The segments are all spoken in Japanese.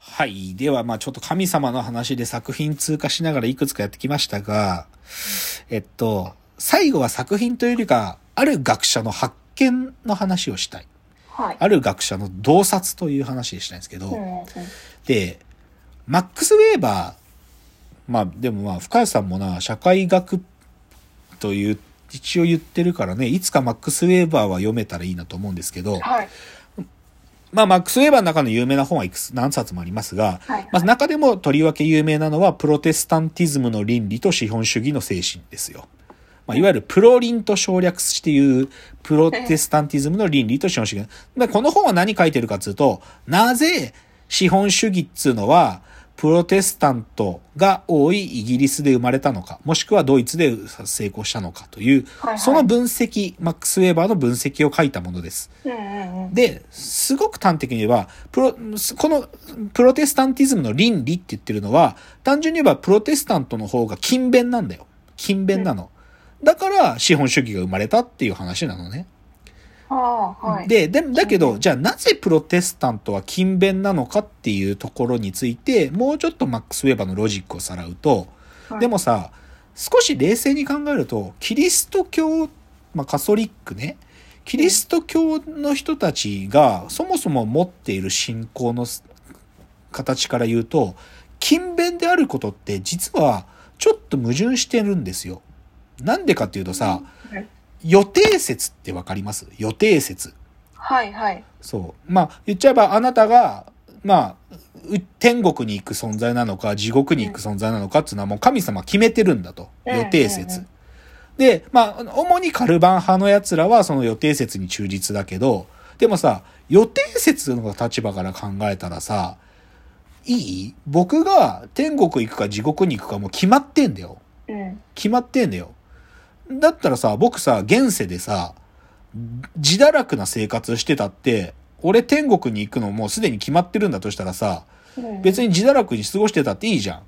はい。では、まあちょっと神様の話で作品通過しながらいくつかやってきましたが、えっと、最後は作品というよりか、ある学者の発見の話をしたい。はい。ある学者の洞察という話でしたいんですけど、うんうんで、マックス・ウェーバー、まあでもまあ深谷さんもな、社会学という、一応言ってるからね、いつかマックス・ウェーバーは読めたらいいなと思うんですけど、はい。まあマックス・ウェーバーの中の有名な本はいくつ、何冊もありますが、はい。まあ、中でもとりわけ有名なのは、プロテスタンティズムの倫理と資本主義の精神ですよ。まあ、いわゆるプロリンと省略していう、プロテスタンティズムの倫理と資本主義。まあ、この本は何書いてるかというと、なぜ資本主義っつうのは、プロテスタントが多いイギリスで生まれたのか、もしくはドイツで成功したのかという、はいはいその分析、マックス・ウェーバーの分析を書いたものです。うんうんうん。で、すごく端的に言えば、プロ、このプロテスタンティズムの倫理って言ってるのは、単純に言えばプロテスタントの方が勤勉なんだよ。勤勉なの。だから資本主義が生まれたっていう話なのね。で、で、だけど、じゃあなぜプロテスタントは勤勉なのかっていうところについて、もうちょっとマックス・ウェーバーのロジックをさらうと、でもさ、少し冷静に考えると、キリスト教、まあカソリックね、キリスト教の人たちがそもそも持っている信仰の形から言うと、勤勉であることって実はちょっと矛盾してるんですよ。なんでかっていうとさ、はい予定説ってわかります？予定説。はい、はい。そう。まあ、言っちゃえばあなたが、まあ、う天国に行く存在なのか、地獄に行く存在なのかっていうのはもう神様決めてるんだと。うん予定説。で、まあ、主にカルバン派の奴らはその予定説に忠実だけど、でもさ、予定説の立場から考えたらさ、いい？僕が天国行くか地獄に行くかもう決まってんだよ。うん。決まってんだよ。だったらさ、僕さ、現世でさ、自堕落な生活してたって、俺天国に行くのもうすでに決まってるんだとしたらさ、うん別に自堕落に過ごしてたっていいじゃん。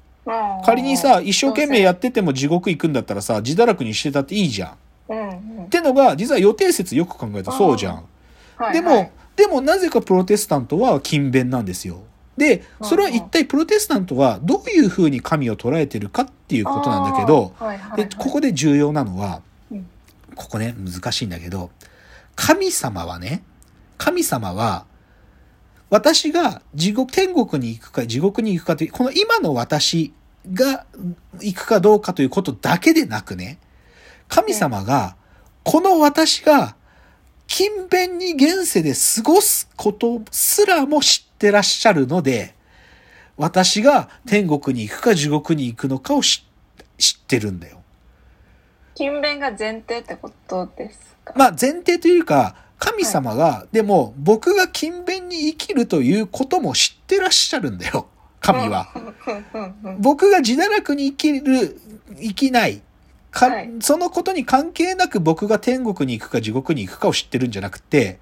仮にさ、一生懸命やってても地獄行くんだったらさ、自堕落にしてたっていいじゃん。っ。てのが、実は予定説よく考えるとそうじゃん。はい、でも、はい、でもなぜかプロテスタントは勤勉なんですよ。で、それは一体プロテスタントはどういう風に神を捉えてるかっていうことなんだけど、で、ここで重要なのはうん、ここね、難しいんだけど、神様はね、神様は、私が地獄、天国に行くか地獄に行くかという、この今の私が行くかどうかということだけでなくね、神様が、この私が、勤勉に現世で過ごすことすらも知ってらっしゃるので、私が天国に行くか地獄に行くのかを知知ってるんだよ。勤勉が前提ってことですか？まあ前提というか、神様が、でも僕が勤勉に生きるということも知ってらっしゃるんだよ。神は。僕が自堕落に生きる、生きない。かはいそのことに関係なく僕が天国に行くか地獄に行くかを知ってるんじゃなくて、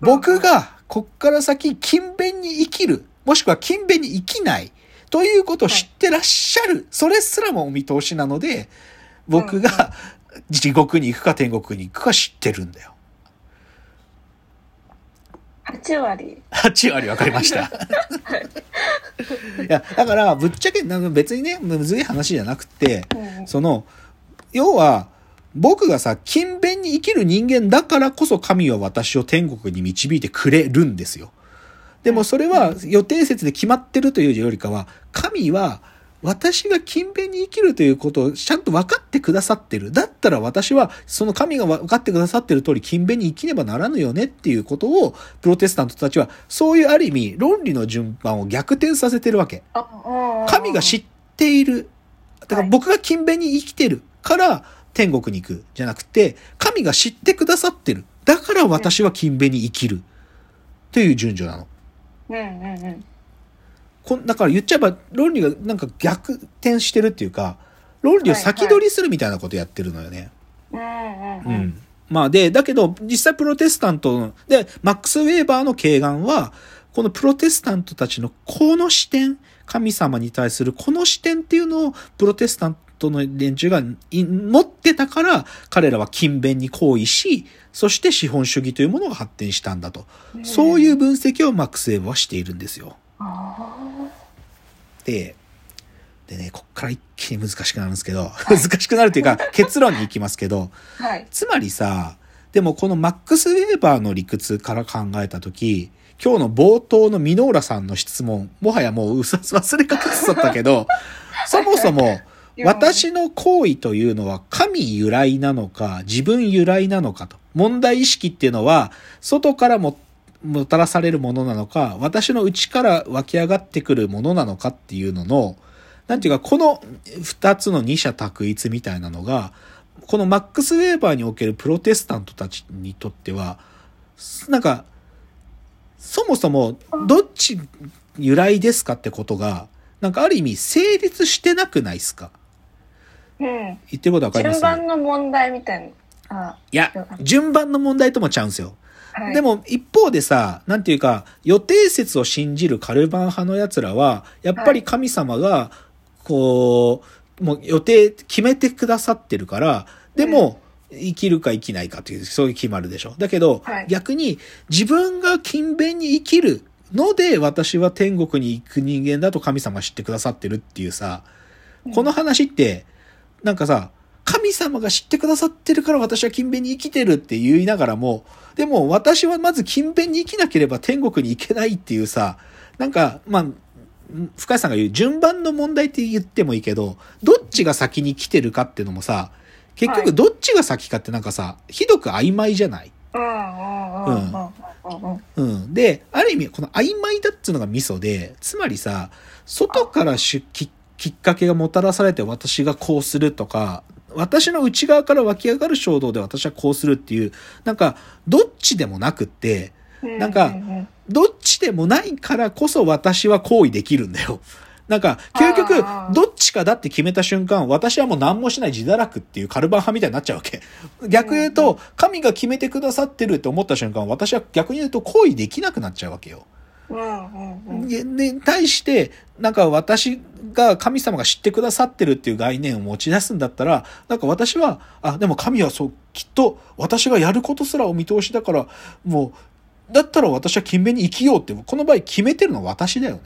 僕がこっから先勤勉に生きる、もしくは勤勉に生きないということを知ってらっしゃる。それすらもお見通しなので、僕が地獄に行くか天国に行くか知ってるんだよ。8割。8割分かりました。いや、だから、ぶっちゃけ、別にね、むずい話じゃなくて、うんその、要は、僕がさ、勤勉に生きる人間だからこそ神は私を天国に導いてくれるんですよ。でもそれは予定説で決まってるというよりかは、神は私が勤勉に生きるということをちゃんと分かってくださってる。だったら私はその神が分かってくださってる通り勤勉に生きねばならぬよねっていうことを、プロテスタントたちはそういうある意味論理の順番を逆転させてるわけ。神が知っている。だからはい僕が勤勉に生きてるから天国に行くじゃなくて、神が知ってくださってる。だから私は勤勉に生きる。という順序なの。うんうんうん。こんだから言っちゃえば論理がなんか逆転してるっていうか、論理を先取りするみたいなことやってるのよね。うんうんううん。ん。まあで、だけど実際プロテスタントの、で、マックス・ウェーバーの敬願は、このプロテスタントたちのこの視点、神様に対するこの視点っていうのをプロテスタントの連中がい持ってたから、彼らは勤勉に行為し、そして資本主義というものが発展したんだと。そういう分析をマックス・ウェーバーはしているんですよ。あで、でね、こっから一気に難しくなるんですけど、難しくなるっていうか、結論に行きますけど、あ。はい。つまりさ、でもこのマックス・ウェーバーの理屈から考えたとき、今日の冒頭のミノーラさんの質問、もはやもううさ忘れかけてたけど、そもそも、私の行為というのは神由来なのか、自分由来なのかと。問題意識っていうのは、外からも、もたらされるものなのか、私の内から湧き上がってくるものなのかっていうのの、なんていうか、この二つの二者択一みたいなのが、このマックス・ウェーバーにおけるプロテスタントたちにとっては、なんか、そもそも、どっち由来ですかってことが、なんかある意味成立してなくないですか？うん。言ってることわかります順番の問題みたいな。あいや、順番の問題ともちゃうんですよ。はい。でも一方でさ、なんていうか、予定説を信じるカルバン派の奴らは、やっぱり神様が、こう、もう予定決めてくださってるから、でも、生きるか生きないかという、そういう決まるでしょ。だけど、はい逆に自分が勤勉に生きるので、私は天国に行く人間だと神様が知ってくださってるっていうさ、この話って、なんかさ、神様が知ってくださってるから私は勤勉に生きてるって言いながらも、でも私はまず勤勉に生きなければ天国に行けないっていうさ、なんか、まあ、深井さんが言う順番の問題って言ってもいいけど、どっちが先に来てるかっていうのもさ、結はい。局どっちが先かってなんかさ、ひどく曖昧じゃない？うん。で、ある意味、この曖昧だっつうのがミソで、つまりさ、外からしききっかけがもたらされて私がこうするとか、私の内側から湧き上がる衝動で私はこうするっていう、なんか、どっちでもなくって、なんかどっちでもないからこそ私は行為できるんだよ。なんか、究極どっちかだって決めた瞬間、私はもう何もしない自堕落っていうカルバン派みたいになっちゃうわけ。逆言うと、神が決めてくださってるって思った瞬間、私は逆に言うと行為できなくなっちゃうわけよ。うんうんうん。で、で対して、なんか私が神様が知ってくださってるっていう概念を持ち出すんだったら、なんか私は、あ、でも神はそう、きっと私がやることすらお見通しだから、もう、だったら私は勤勉に生きようって、この場合決めてるのは私だよね。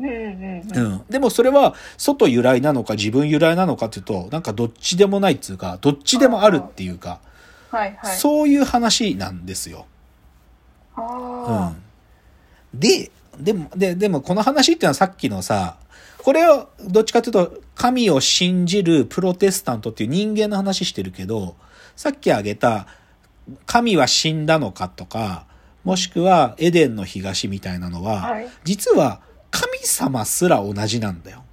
うんうんううん。ん。でもそれは、外由来なのか自分由来なのかっていうと、なんかどっちでもないっていうか、どっちでもあるっていうか、はいはい。そういう話なんですよ。あうん。で、でも、で、でもこの話っていうのはさっきのさ、これをどっちかというと、神を信じるプロテスタントっていう人間の話してるけど、さっき挙げた、神は死んだのかとか、もしくはエデンの東みたいなのは、はい実は神様すら同じなんだよ。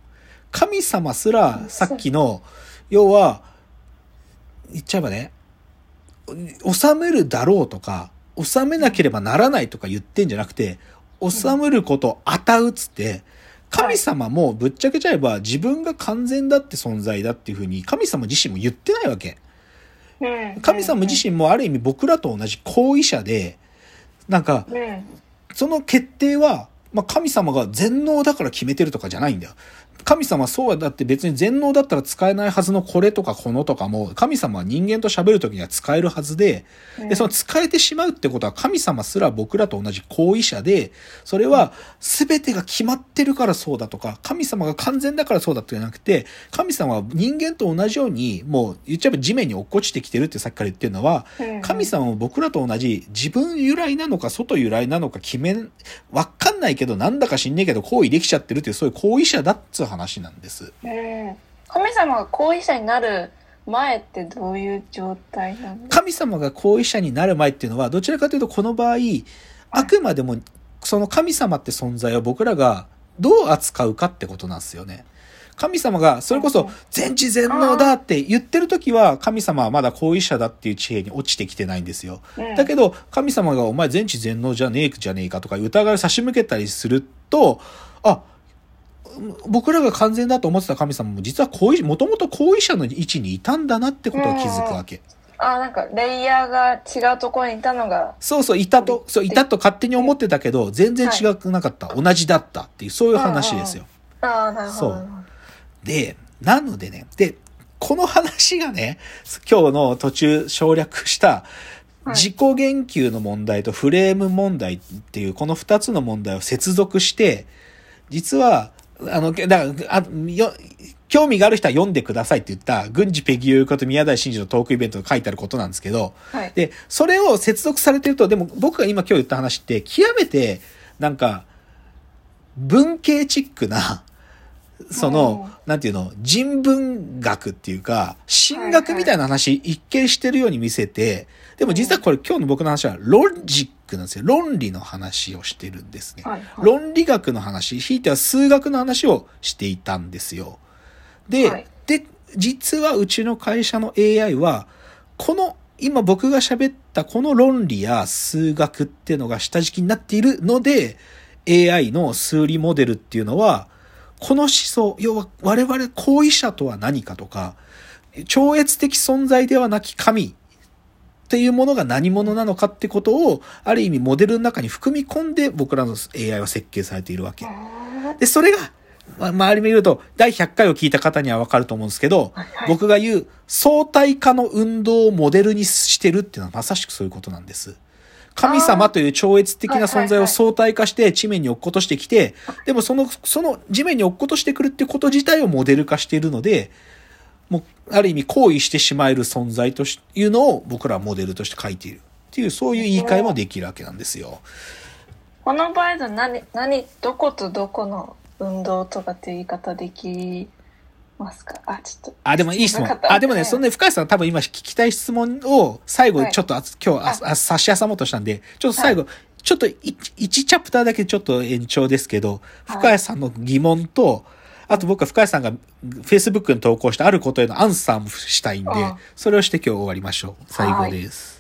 神様すらさっきの、要は、言っちゃえばね、収めるだろうとか、収めなければならないとか言ってんじゃなくて、収めることをあたうっつって、神様もぶっちゃけちゃえば自分が完全だって存在だっていうふうに神様自身も言ってないわけ。神様自身もある意味僕らと同じ行為者で、なんか、うんその決定は、まあ、神様が全能だから決めてるとかじゃないんだよ。神様はそうだって別に全能だったら使えないはずのこれとかこのとかも、神様は人間と喋るときには使えるはずで、で、その使えてしまうってことは神様すら僕らと同じ行為者で、それは全てが決まってるからそうだとか、神様が完全だからそうだってじゃなくて、神様は人間と同じように、もう言っちゃえば地面に落っこちてきてるってさっきから言ってるのは、うん。神様も僕らと同じ自分由来なのか外由来なのか決めん、わかんないけどなんだか知んねえけど行為できちゃってるっていうそういう行為者だっつう話なんです。うん神様が行為者になる前ってどういう状態なの神様が行為者になる前っていうのはどちらかというとこの場合、あくまでもその神様って存在を僕らがどう扱うかってことなんですよね。神様がそれこそ全知全能だって言ってる時は神様はまだ行為者だっていう地平に落ちてきてないんですよ。うんだけど、神様がお前全知全能じゃねえじゃねえかとか疑いを差し向けたりすると、あ、僕らが完全だと思ってた神様も実は行為、もともと行為者の位置にいたんだなってことを気づくわけ。あなんかレイヤーが違うところにいたのがそうそう、いたと、そう、いたと勝手に思ってたけど、全然違くなかった。同じだったっていう、そういう話ですよ。ああなるほどそうで、なのでね、で、この話がね、今日の途中省略した、はい自己言及の問題とフレーム問題っていう、この二つの問題を接続して、実は、あの、だから、あよ興味がある人は読んでくださいって言った、軍事ペギューこと宮台真司のトークイベントが書いてあることなんですけど、はい。で、それを接続されてると、でも僕が今今日言った話って、極めて、なんか、文系チックな、その、なんていうの、人文学っていうか、神学みたいな話、一見してるように見せて、でも実はこれ今日の僕の話は、ロジックなんですよ。論理の話をしてるんですね。はい。はい。論理学の話、ひいては数学の話をしていたんですよ。で、はいで、実はうちの会社の AI は、この、今僕が喋ったこの論理や数学っていうのが下敷きになっているので、AI の数理モデルっていうのは、この思想、要は我々行為者とは何かとか、超越的存在ではなき神っていうものが何者なのかってことを、ある意味モデルの中に含み込んで僕らの AI は設計されているわけ。あで、それが、ま、周り見ると、第100回を聞いた方にはわかると思うんですけど、僕が言う相対化の運動をモデルにしてるっていうのはまさしくそういうことなんです。神様という超越的な存在を相対化して地面に落っことしてきて、でもその、その地面に落っことしてくるってこと自体をモデル化しているので、もう、ある意味行為してしまえる存在としいうのを僕らはモデルとして書いているっていう、そういう言い換えもできるわけなんですよ。この場合だ何、何、どことどこの運動とかっていう言い方できますか？あ、ちょっと。あ、でもいい質問。あ、でもね、はいそんで、深谷さん多分今聞きたい質問を最後はい。ちょっとあ、今日ああ差し挟もうとしたんで、ちょっと最後、ちょっと1、一チャプターだけちょっと延長ですけど、はい。深谷さんの疑問と、あと僕は深谷さんが Facebook に投稿したあることへのアンサーもしたいんであ、それをして今日終わりましょう。最後です。